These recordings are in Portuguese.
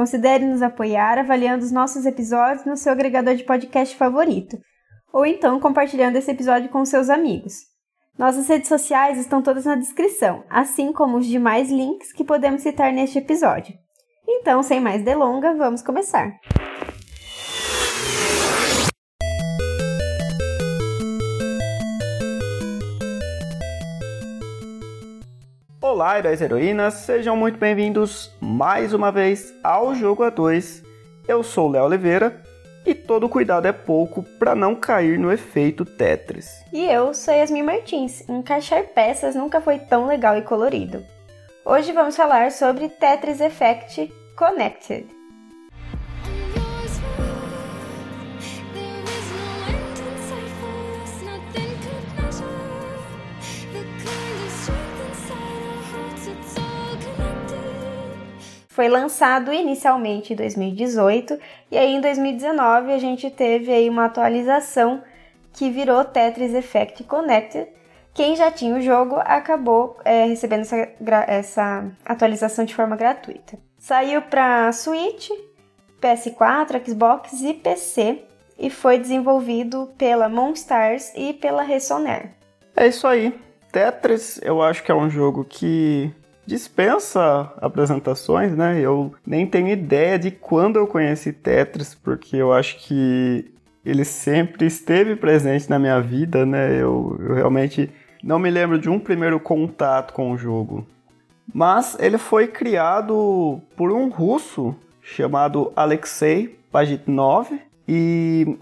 considere nos apoiar avaliando os nossos episódios no seu agregador de podcast favorito, ou então compartilhando esse episódio com seus amigos. Nossas redes sociais estão todas na descrição, assim como os demais links que podemos citar neste episódio. Então, sem mais delongas, vamos começar. Olá, heróis e heroínas, sejam muito bem-vindos mais uma vez ao Jogo A2. Eu sou o Léo Oliveira e todo cuidado é pouco para não cair no efeito Tetris. E eu sou Yasmin Martins. Encaixar peças nunca foi tão legal e colorido. Hoje vamos falar sobre Tetris Effect Connected. Foi lançado inicialmente em 2018 e aí em 2019 a gente teve aí uma atualização que virou Tetris Effect Connected. Quem já tinha o jogo acabou é, recebendo essa, essa atualização de forma gratuita. Saiu para Switch, PS4, Xbox e PC e foi desenvolvido pela Monstars e pela Ressonair. É isso aí. Tetris, eu acho que é um jogo que dispensa apresentações, né? Eu nem tenho ideia de quando eu conheci Tetris, porque eu acho que ele sempre esteve presente na minha vida, né? Eu, eu realmente não me lembro de um primeiro contato com o jogo. Mas ele foi criado por um russo chamado Alexei Pajitnov e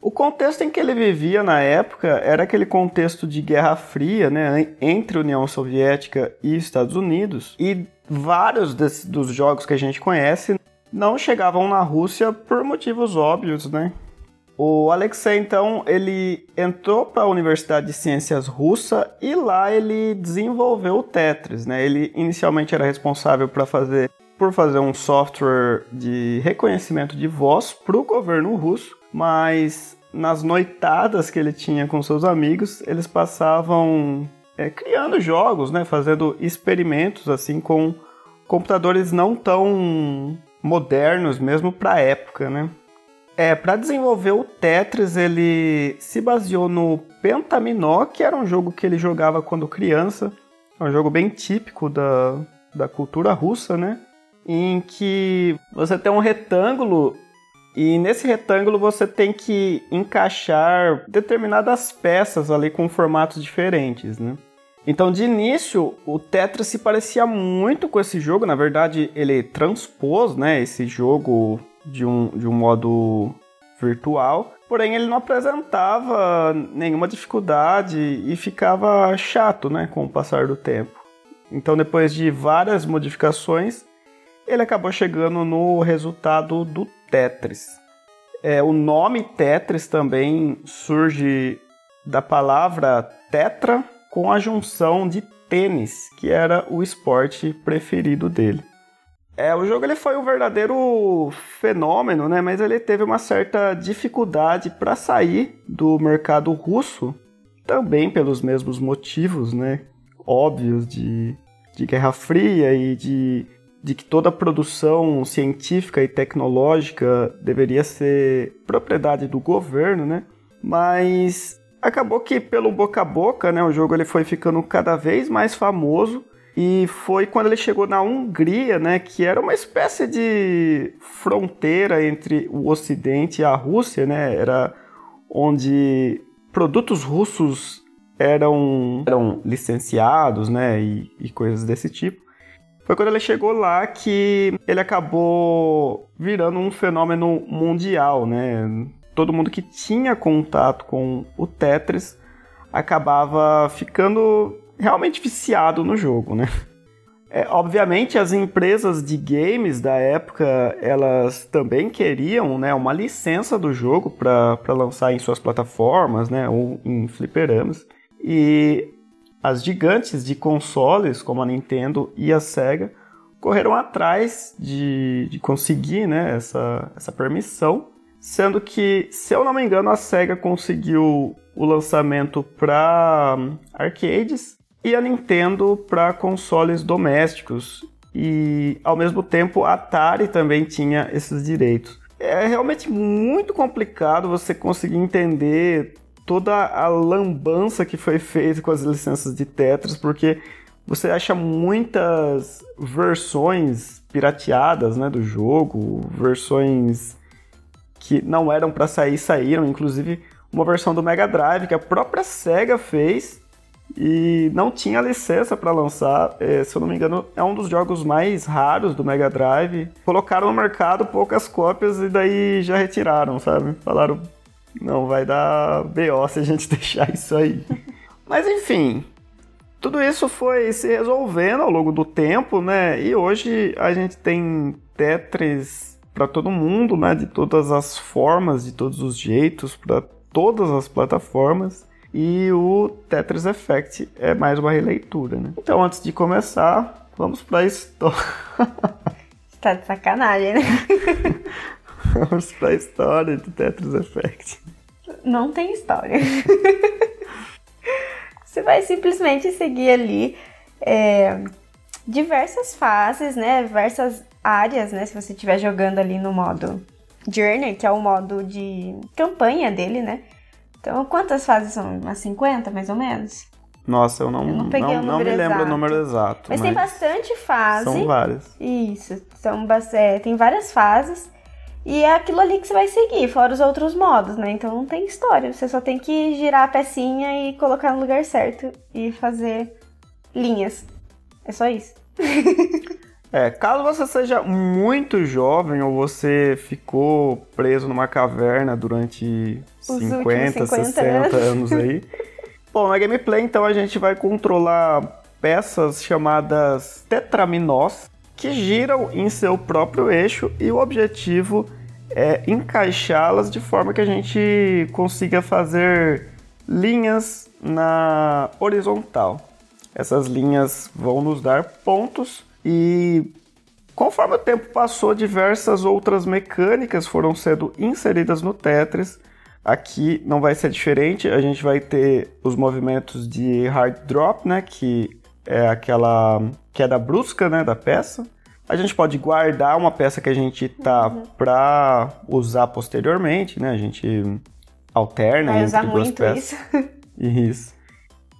o contexto em que ele vivia na época era aquele contexto de Guerra Fria, né, entre União Soviética e Estados Unidos, e vários desses, dos jogos que a gente conhece não chegavam na Rússia por motivos óbvios, né? O Alexei, então, ele entrou para a Universidade de Ciências Russa e lá ele desenvolveu o Tetris, né? Ele inicialmente era responsável para fazer por fazer um software de reconhecimento de voz para o governo russo, mas nas noitadas que ele tinha com seus amigos, eles passavam é, criando jogos, né? Fazendo experimentos assim com computadores não tão modernos mesmo para a época, né? É, para desenvolver o Tetris, ele se baseou no Pentaminó, que era um jogo que ele jogava quando criança. É um jogo bem típico da, da cultura russa, né? Em que você tem um retângulo e nesse retângulo você tem que encaixar determinadas peças ali com formatos diferentes, né? Então, de início, o Tetris se parecia muito com esse jogo. Na verdade, ele transpôs né, esse jogo de um, de um modo virtual, porém ele não apresentava nenhuma dificuldade e ficava chato né, com o passar do tempo. Então, depois de várias modificações, ele acabou chegando no resultado do Tetris. É, o nome Tetris também surge da palavra tetra com a junção de tênis, que era o esporte preferido dele. É, o jogo ele foi um verdadeiro fenômeno, né? Mas ele teve uma certa dificuldade para sair do mercado russo, também pelos mesmos motivos, né? Óbvios de, de Guerra Fria e de, de que toda produção científica e tecnológica deveria ser propriedade do governo, né? Mas acabou que pelo boca a boca, né? O jogo ele foi ficando cada vez mais famoso e foi quando ele chegou na Hungria, né, que era uma espécie de fronteira entre o Ocidente e a Rússia, né? Era onde produtos russos eram, eram licenciados, né, e, e coisas desse tipo. Foi quando ele chegou lá que ele acabou virando um fenômeno mundial, né? Todo mundo que tinha contato com o Tetris acabava ficando realmente viciado no jogo, né? É, obviamente, as empresas de games da época, elas também queriam né, uma licença do jogo para lançar em suas plataformas, né, ou em fliperamas. E as gigantes de consoles, como a Nintendo e a Sega, correram atrás de, de conseguir né, essa, essa permissão, sendo que, se eu não me engano, a Sega conseguiu o lançamento para arcades e a Nintendo para consoles domésticos. E ao mesmo tempo a Atari também tinha esses direitos. É realmente muito complicado você conseguir entender toda a lambança que foi feita com as licenças de Tetris, porque você acha muitas versões pirateadas né, do jogo, versões que não eram para sair saíram, inclusive uma versão do Mega Drive que a própria Sega fez e não tinha licença para lançar. É, se eu não me engano, é um dos jogos mais raros do Mega Drive. Colocaram no mercado poucas cópias e daí já retiraram, sabe? Falaram, não vai dar BO se a gente deixar isso aí. Mas enfim, tudo isso foi se resolvendo ao longo do tempo, né? E hoje a gente tem Tetris para todo mundo, né? De todas as formas, de todos os jeitos, para todas as plataformas. E o Tetris Effect é mais uma releitura, né? Então, antes de começar, vamos para a história. Tá de sacanagem, né? vamos para a história do Tetris Effect. Não tem história. Você vai simplesmente seguir ali é, diversas fases, né? Diversas áreas, né? Se você estiver jogando ali no modo Journey, que é o modo de campanha dele, né? Então, quantas fases são? Umas 50, mais ou menos? Nossa, eu não, eu não, não, não me lembro o número exato. Mas, mas, tem bastante fase. São várias. Isso, são, é, tem várias fases. E é aquilo ali que você vai seguir, fora os outros modos, né? Então não tem história. Você só tem que girar a pecinha e colocar no lugar certo e fazer linhas. É só isso. É, caso você seja muito jovem ou você ficou preso numa caverna durante Os 50, 50 60 anos, aí. Bom, na gameplay então a gente vai controlar peças chamadas tetraminós que giram em seu próprio eixo e o objetivo é encaixá-las de forma que a gente consiga fazer linhas na horizontal. Essas linhas vão nos dar pontos e conforme o tempo passou, diversas outras mecânicas foram sendo inseridas no Tetris. Aqui não vai ser diferente, a gente vai ter os movimentos de hard drop, né, que é aquela queda brusca, né, da peça. A gente pode guardar uma peça que a gente tá uhum. para usar posteriormente, né? A gente alterna vai entre duas peças. Isso. isso.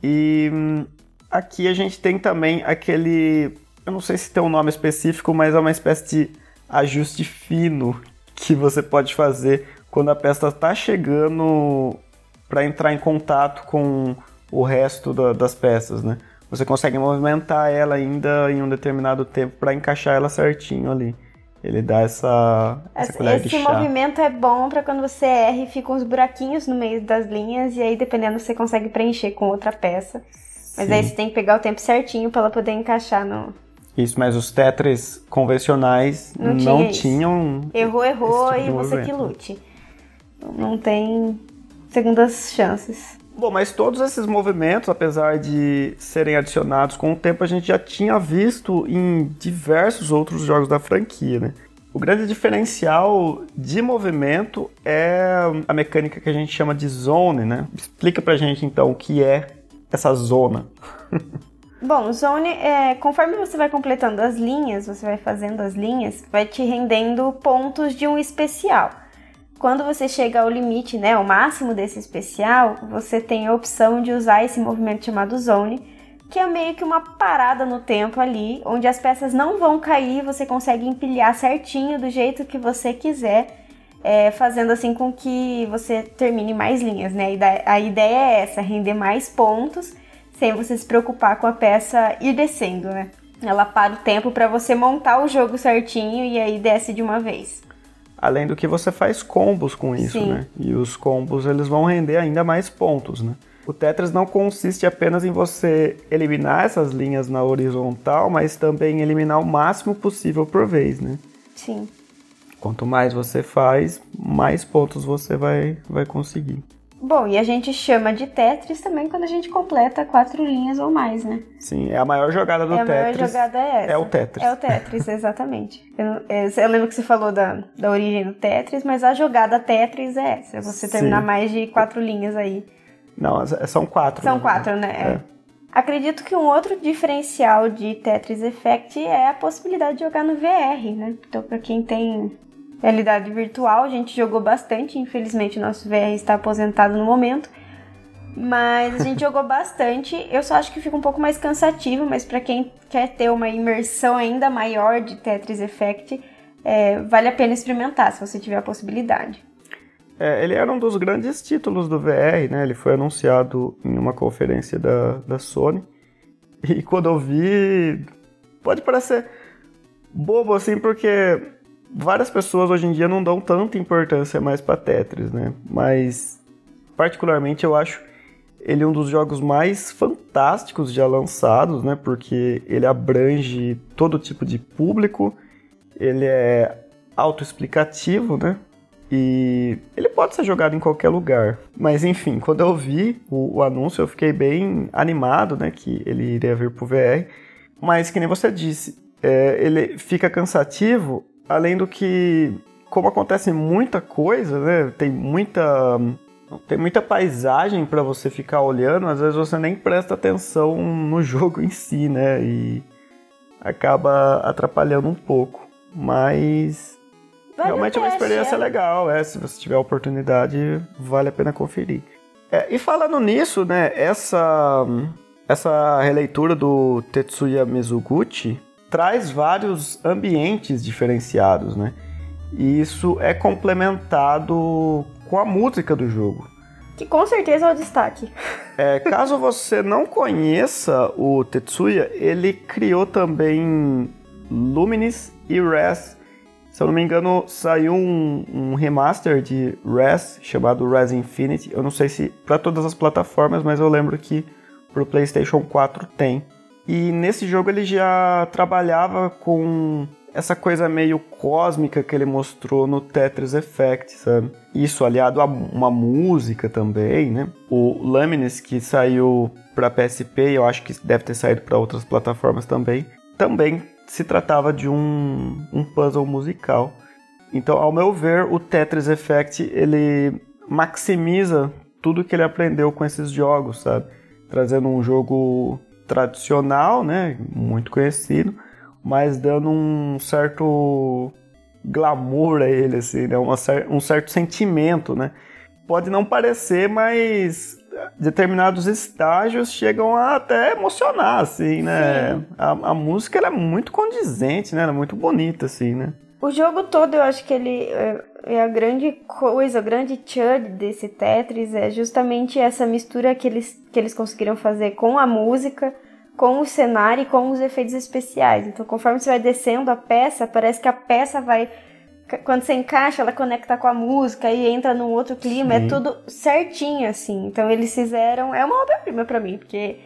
E hum, aqui a gente tem também aquele eu não sei se tem um nome específico, mas é uma espécie de ajuste fino que você pode fazer quando a peça está chegando para entrar em contato com o resto da, das peças, né? Você consegue movimentar ela ainda em um determinado tempo para encaixar ela certinho ali. Ele dá essa, essa Esse, esse movimento é bom para quando você erra e ficam uns buraquinhos no meio das linhas e aí dependendo você consegue preencher com outra peça. Mas Sim. aí você tem que pegar o tempo certinho para ela poder encaixar no, isso, mas os Tetris convencionais não, não tinham. Errou, errou tipo e você que lute. Não tem segundas chances. Bom, mas todos esses movimentos, apesar de serem adicionados com o tempo, a gente já tinha visto em diversos outros jogos da franquia, né? O grande diferencial de movimento é a mecânica que a gente chama de zone, né? Explica pra gente então o que é essa zona. Bom, zone, é, conforme você vai completando as linhas, você vai fazendo as linhas, vai te rendendo pontos de um especial. Quando você chega ao limite, né, ao máximo desse especial, você tem a opção de usar esse movimento chamado zone, que é meio que uma parada no tempo ali, onde as peças não vão cair, você consegue empilhar certinho do jeito que você quiser, é, fazendo assim com que você termine mais linhas, né? A ideia é essa, render mais pontos sem você se preocupar com a peça ir descendo, né? Ela para o tempo para você montar o jogo certinho e aí desce de uma vez. Além do que você faz combos com isso, Sim. né? E os combos eles vão render ainda mais pontos, né? o Tetris não consiste apenas em você eliminar essas linhas na horizontal, mas também eliminar o máximo possível por vez, né? Sim. Quanto mais você faz, mais pontos você vai, vai conseguir. Bom, e a gente chama de Tetris também quando a gente completa quatro linhas ou mais, né? Sim, é a maior jogada do é Tetris. A maior jogada é essa. É o Tetris. É o Tetris, exatamente. eu, é, eu, lembro que você falou da, da origem do Tetris, mas a jogada Tetris é essa. É você terminar Sim. mais de quatro linhas aí. Não, são quatro. São né? quatro, né? É. Acredito que um outro diferencial de Tetris Effect é a possibilidade de jogar no VR, né? Então, para quem tem realidade virtual. A gente jogou bastante, infelizmente nosso VR está aposentado no momento. Mas a gente jogou bastante. Eu só acho que fica um pouco mais cansativo, mas para quem quer ter uma imersão ainda maior de Tetris Effect, é, vale a pena experimentar se você tiver a possibilidade. É, ele era um dos grandes títulos do VR, né? Ele foi anunciado em uma conferência da, da Sony. E quando eu vi, pode parecer bobo assim, porque várias pessoas hoje em dia não dão tanta importância mais para Tetris, né? Mas particularmente eu acho ele um dos jogos mais fantásticos já lançados, né? Porque ele abrange todo tipo de público, ele é autoexplicativo, né? E ele pode ser jogado em qualquer lugar. Mas enfim, quando eu vi o, o anúncio, eu fiquei bem animado, né? Que ele iria vir pro VR. Mas que nem você disse, é, ele fica cansativo além do que, como acontece muita coisa, né? Tem muita tem muita paisagem para você ficar olhando, às vezes você nem presta atenção no jogo em si, né? E acaba atrapalhando um pouco. Mas vale realmente é uma experiência é. legal, é. Se você tiver a oportunidade, vale a pena conferir. É, e falando nisso, né? Essa essa releitura do Tetsuya Mizuguchi traz vários ambientes diferenciados, né? E isso é complementado com a música do jogo. Que com certeza é o destaque. É, caso você não conheça o Tetsuya, ele criou também Luminis e Res. Se eu não me engano, saiu um, um remaster de Res chamado Res Infinity. Eu não sei se para todas as plataformas, mas eu lembro que para o PlayStation 4 tem. E nesse jogo ele já trabalhava com essa coisa meio cósmica que ele mostrou no Tetris Effect, sabe? Isso aliado a uma música também, né? O Lamines que saiu para PSP, eu acho que deve ter saído para outras plataformas também, também se tratava de um, um puzzle musical. Então, ao meu ver, o Tetris Effect ele maximiza tudo que ele aprendeu com esses jogos, sabe? Trazendo um jogo tradicional, né, muito conhecido, mas dando um certo glamour a ele, assim, né, Uma, um certo sentimento, né. Pode não parecer, mas determinados estágios chegam a até emocionar, assim, né. A, a, música é muito condizente, né, ela é muito bonita, assim, né. O jogo todo, eu acho que ele é, é a grande coisa, o grande chud desse Tetris é justamente essa mistura que eles, que eles conseguiram fazer com a música, com o cenário e com os efeitos especiais. Então, conforme você vai descendo a peça, parece que a peça vai. Quando você encaixa, ela conecta com a música e entra num outro clima. É Sim. É tudo certinho, assim. Então, eles fizeram. É uma obra-prima para mim, porque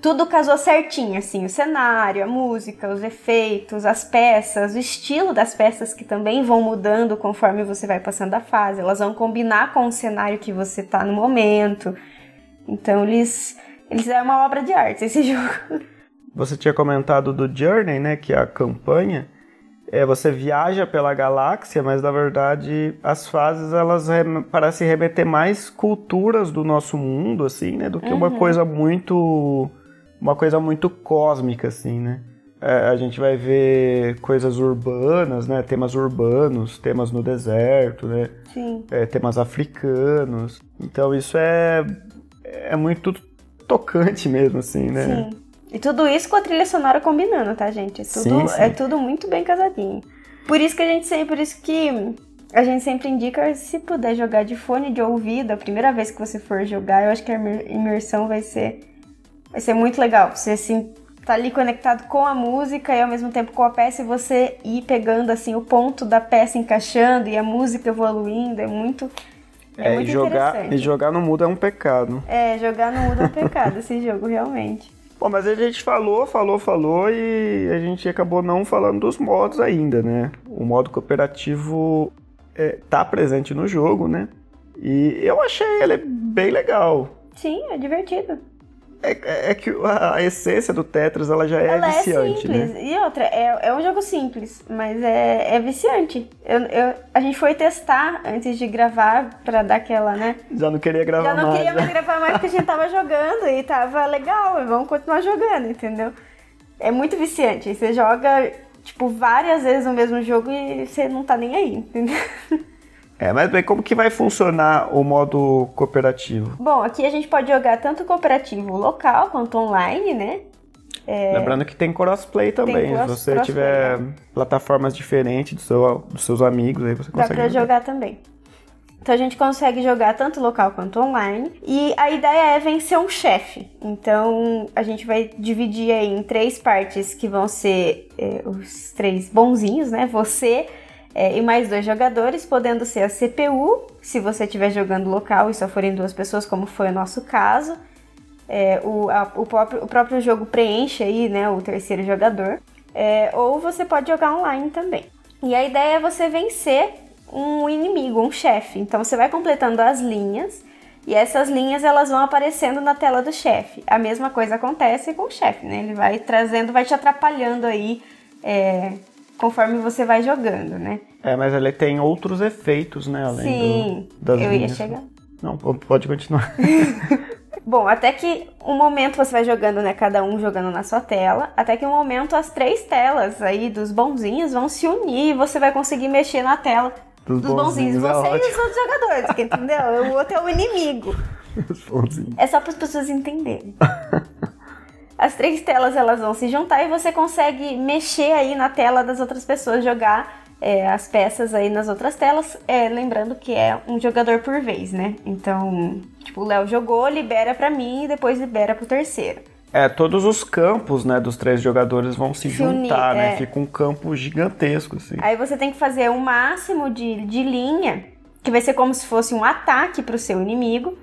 tudo casou certinho, assim, o cenário, a música, os efeitos, as peças, o estilo das peças que também vão mudando conforme você vai passando a fase, elas vão combinar com o cenário que você tá no momento. Então eles eles é uma obra de arte esse jogo. Você tinha comentado do Journey, né, que é a campanha. É, você viaja pela galáxia, mas na verdade as fases elas parecem remeter mais culturas do nosso mundo, assim, né, do que uhum. uma coisa muito uma coisa muito cósmica, assim, né? É, a gente vai ver coisas urbanas, né? Temas urbanos, temas no deserto, né? Sim. É, temas africanos. Então isso é, é muito tocante mesmo, assim, né? Sim. E tudo isso com a trilha sonora combinando, tá, gente? É tudo, sim, sim. É tudo muito bem casadinho. Por isso que a gente sempre, por isso que a gente sempre indica se puder jogar de fone de ouvido, a primeira vez que você for jogar, eu acho que a imersão vai ser vai ser muito legal. Você assim tá ali conectado com a música e ao mesmo tempo com a peça e você ir pegando assim o ponto da peça encaixando e a música evoluindo, é muito É, é muito e jogar, e jogar no mudo é um pecado. É, jogar no mudo é um pecado esse jogo, realmente. Bom, mas a gente falou, falou, falou e a gente acabou não falando dos modos ainda, né? O modo cooperativo é, tá presente no jogo, né? E eu achei ele bem legal. Sim, é divertido. É, é, é, que a, essência do Tetris ela já é ela é viciante, é simples. Né? E outra, é, é um jogo simples, mas é, é viciante. Eu, eu, a gente foi testar antes de gravar pra dar aquela, né? Já não queria gravar mais. Já não mais, queria mais gravar mais porque a gente tava jogando e tava legal. Vamos continuar jogando, entendeu? É muito viciante. Você joga, tipo, várias vezes o mesmo jogo e você não tá nem aí, entendeu? É, mas bem, como que vai funcionar o modo cooperativo? Bom, aqui a gente pode jogar tanto cooperativo local quanto online, né? É... Lembrando que tem crossplay também. Cross, Se você tiver né? plataformas diferentes do seu, dos seus amigos, aí você consegue. Dá pra jogar. jogar também. Então a gente consegue jogar tanto local quanto online. E a ideia é vencer um chefe. Então a gente vai dividir aí em três partes que vão ser é, os três bonzinhos, né? Você, é, e mais dois jogadores, podendo ser a CPU, se você estiver jogando local e só forem duas pessoas, como foi o nosso caso. É, o, a, o, próprio, o, próprio, jogo preenche aí, né, o terceiro jogador. É, ou você pode jogar online também. E a ideia é você vencer um inimigo, um chefe. Então você vai completando as linhas e essas linhas elas vão aparecendo na tela do chefe. A mesma coisa acontece com o chefe, né? Ele vai trazendo, vai te atrapalhando aí é, conforme você vai jogando, né? É, mas ele tem outros efeitos, né? Além Sim, do, das eu linhas. ia chegar. Não, pode continuar. Bom, até que um momento você vai jogando, né? Cada um jogando na sua tela. Até que um momento as três telas aí dos bonzinhos vão se unir e você vai conseguir mexer na tela dos, dos bonzinhos. bonzinhos. É você e os outros jogadores, entendeu? O outro é o inimigo. Os bonzinhos. É só para as pessoas entenderem. as três telas elas vão se juntar e você consegue mexer aí na tela das outras pessoas, jogar é, as peças aí nas outras telas. É, lembrando que é um jogador por vez, né? Então, tipo, o Léo jogou, libera para mim e depois libera pro terceiro. É, todos os campos, né, dos três jogadores vão se, se juntar, unir, né? É. Fica um campo gigantesco, assim. Aí você tem que fazer o um máximo de, de linha, que vai ser como se fosse um ataque pro seu inimigo.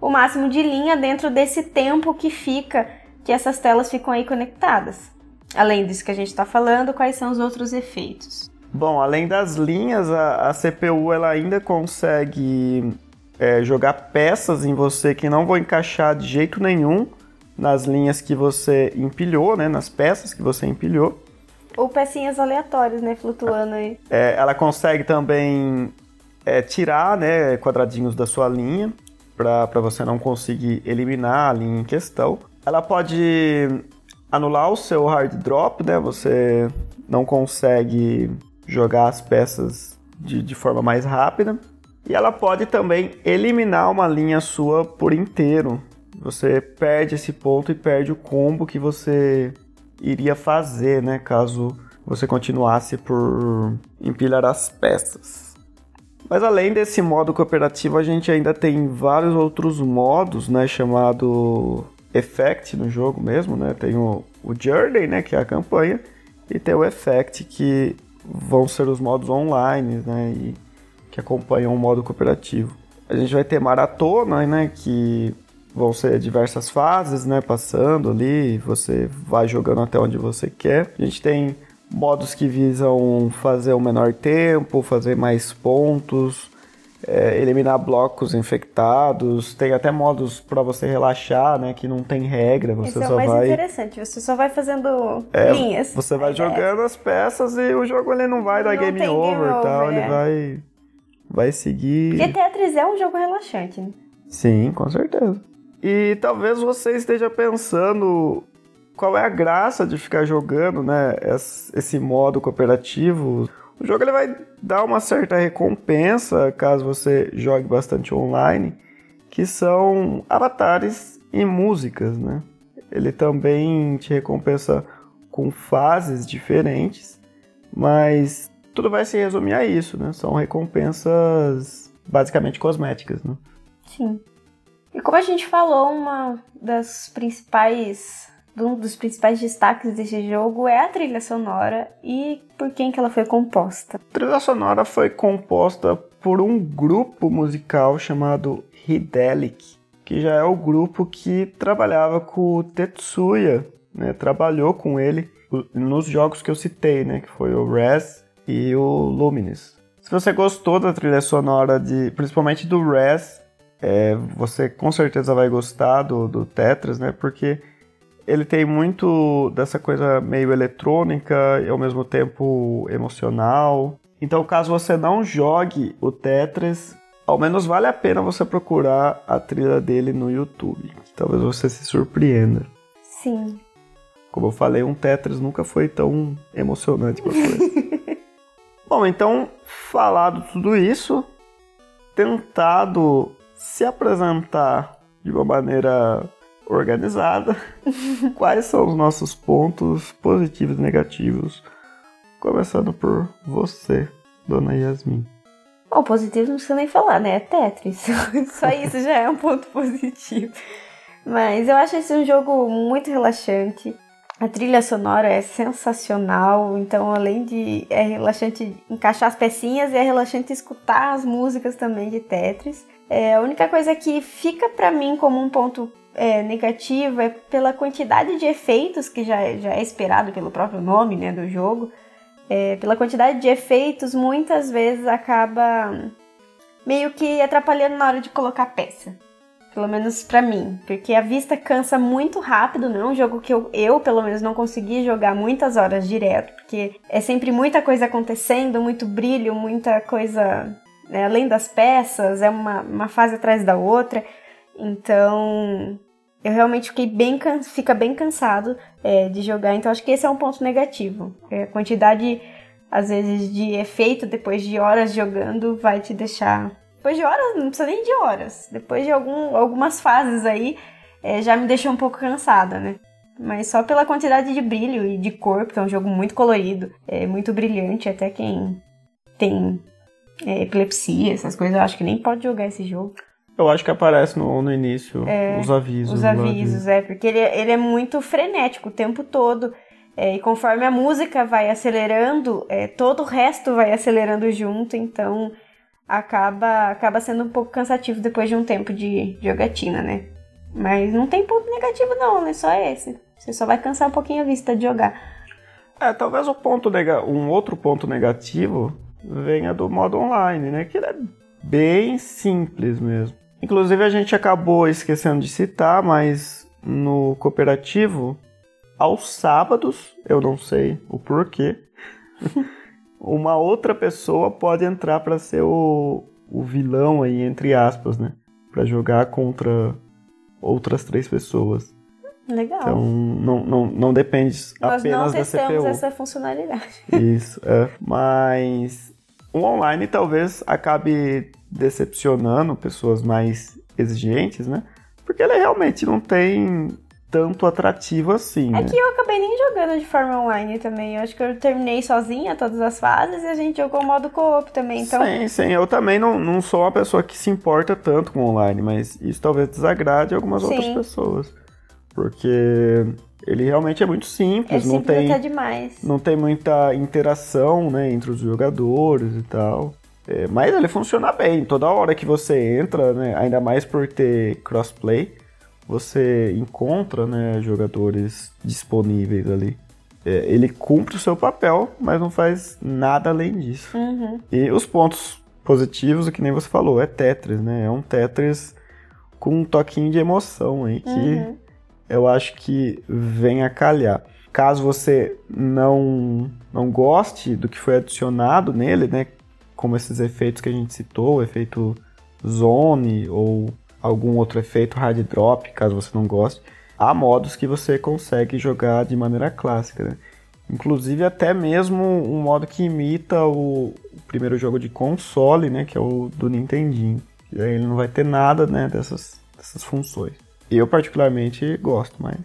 O máximo de linha dentro desse tempo que fica que essas telas ficam aí conectadas. Além disso que a gente está falando, quais são os outros efeitos? Bom, além das linhas, a, a CPU ela ainda consegue é, jogar peças em você que não vão encaixar de jeito nenhum nas linhas que você empilhou, né, nas peças que você empilhou. Ou pecinhas aleatórias, né, flutuando aí. É, ela consegue também é, tirar né, quadradinhos da sua linha para você não conseguir eliminar a linha em questão. Ela pode anular o seu hard drop, né? Você não consegue jogar as peças de, de forma mais rápida. E ela pode também eliminar uma linha sua por inteiro. Você perde esse ponto e perde o combo que você iria fazer, né? Caso você continuasse por empilhar as peças. Mas além desse modo cooperativo, a gente ainda tem vários outros modos, né? Chamado Effect no jogo mesmo, né? Tem o, o Journey, né? Que é a campanha, e tem o Effect, que vão ser os modos online, né? E que acompanham o modo cooperativo. A gente vai ter maratona, né? Que vão ser diversas fases, né? Passando ali, você vai jogando até onde você quer. A gente tem modos que visam fazer um menor tempo, fazer mais pontos, é, eliminar blocos infectados, tem até modos para você relaxar, né, que não tem regra, você Esse é só o mais vai interessante, você só vai fazendo é, linhas. Você vai é. jogando as peças e o jogo ele não vai dar não game over, e tal, ele é. vai vai seguir. Porque Tetris é um jogo relaxante, né? Sim, com certeza. E talvez você esteja pensando qual é a graça de ficar jogando, né, esse modo cooperativo o jogo ele vai dar uma certa recompensa caso você jogue bastante online, que são avatares e músicas, né? Ele também te recompensa com fases diferentes, mas tudo vai se resumir a isso, né? São recompensas basicamente cosméticas, né? Sim. E como a gente falou, uma das principais um dos principais destaques desse jogo é a trilha sonora e por quem que ela foi composta. A trilha sonora foi composta por um grupo musical chamado Hidelic, que já é o grupo que trabalhava com o Tetsuya, né? Trabalhou com ele nos jogos que eu citei, né? Que foi o Res e o Luminous. Se você gostou da trilha sonora de, principalmente do Res, é, você com certeza vai gostar do, do né? Porque ele tem muito dessa coisa meio eletrônica e ao mesmo tempo emocional. Então, caso você não jogue o Tetris, ao menos vale a pena você procurar a trilha dele no YouTube. Talvez você se surpreenda. Sim. Como eu falei, um Tetris nunca foi tão emocionante quanto esse. Bom, então, falado tudo isso, tentado se apresentar de uma maneira organizada, quais são os nossos pontos positivos e negativos? Começando por você, dona Yasmin. Bom, positivo não precisa nem falar, né? É Tetris. Só isso já é um ponto positivo. Mas eu acho esse um jogo muito relaxante. A trilha sonora é sensacional, então além de é relaxante encaixar as pecinhas, é relaxante escutar as músicas também de Tetris. É, a única coisa que fica para mim como um ponto é, negativo é pela quantidade de efeitos que já, já é esperado pelo próprio nome né, do jogo. É, pela quantidade de efeitos, muitas vezes acaba meio que atrapalhando na hora de colocar peça. Pelo menos para mim, porque a vista cansa muito rápido, não é um jogo que eu, eu, pelo menos, não consegui jogar muitas horas direto, porque é sempre muita coisa acontecendo, muito brilho, muita coisa né, além das peças, é uma, uma fase atrás da outra. Então, eu realmente fiquei bem fica bem cansado é, de jogar, então acho que esse é um ponto negativo. É, a quantidade, às vezes, de efeito depois de horas jogando vai te deixar depois de horas, não precisa nem de horas. Depois de algum, algumas fases aí, é, já me deixou um pouco cansada, né? Mas só pela quantidade de brilho e de cor, porque é um jogo muito colorido, é muito brilhante, até quem tem é, epilepsia, essas coisas, eu acho que nem pode jogar esse jogo. Eu acho que aparece no, no início é, os avisos. Os avisos, é, porque ele, ele é muito frenético o tempo todo. É, e conforme a música vai acelerando, é, todo o resto vai acelerando junto, então acaba, acaba sendo um pouco cansativo depois de um tempo de jogatina, né? Mas não tem ponto negativo não, né? Só esse. Você só vai cansar um pouquinho a vista de jogar. É, talvez o ponto nega... um outro ponto negativo venha do modo online, né? Que ele é bem simples mesmo. Inclusive a gente acabou esquecendo de citar, mas no cooperativo, aos sábados, eu não sei o porquê, uma outra pessoa pode entrar para ser o, o vilão aí, entre aspas, né? Para jogar contra outras três pessoas. Legal. Então não, não, não depende Nós apenas não da CPU. essa funcionalidade. Isso, é. Mas o online talvez acabe decepcionando pessoas mais exigentes, né? Porque ele realmente não tem tanto atrativo assim. É né? que eu acabei nem jogando de forma online também. Eu acho que eu terminei sozinha todas as fases e a gente jogou o modo co-op também. Então... Sim, sim. Eu também não, não sou uma pessoa que se importa tanto com online, mas isso talvez desagrade algumas sim. outras pessoas. Porque ele realmente é muito simples, é não tem até demais. não tem muita interação, né, entre os jogadores e tal. É, mas ele funciona bem. Toda hora que você entra, né, ainda mais por ter crossplay, você encontra né, jogadores disponíveis ali. É, ele cumpre o seu papel, mas não faz nada além disso. Uhum. E os pontos positivos, que nem você falou, é Tetris, né? É um Tetris com um toquinho de emoção aí que uhum. eu acho que vem a calhar. Caso você não não goste do que foi adicionado nele, né? Como esses efeitos que a gente citou, o efeito zone ou algum outro efeito hard drop, caso você não goste. Há modos que você consegue jogar de maneira clássica, né? Inclusive até mesmo um modo que imita o, primeiro jogo de console, né? Que é o do Nintendinho. E aí ele não vai ter nada, né, dessas, dessas funções. Eu particularmente gosto, mas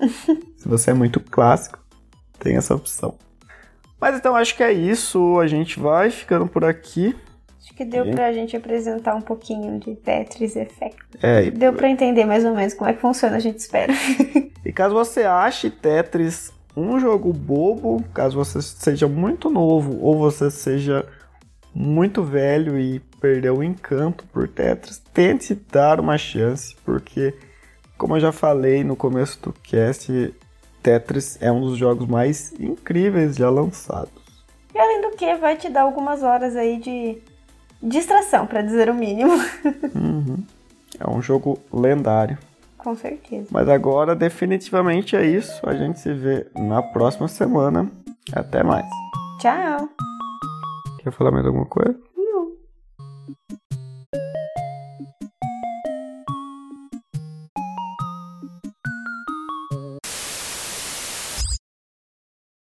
se você é muito clássico, tem essa opção. Mas então acho que é isso. A gente vai ficando por aqui que deu e... pra gente apresentar um pouquinho de Tetris Effect. É, e... Deu pra entender mais ou menos como é que funciona, a gente espera. e caso você ache Tetris um jogo bobo, caso você seja muito novo ou você seja muito velho e perdeu o encanto por Tetris, tente dar uma chance, porque, como eu já falei no começo do cast, Tetris é um dos jogos mais incríveis já lançados. E além do que, vai te dar algumas horas aí de distração, para dizer o mínimo. Uhum. É um jogo lendário. Com certeza. Mas agora, definitivamente é isso. A gente se vê na próxima semana. Até mais. Tchau. Quer falar mais alguma coisa?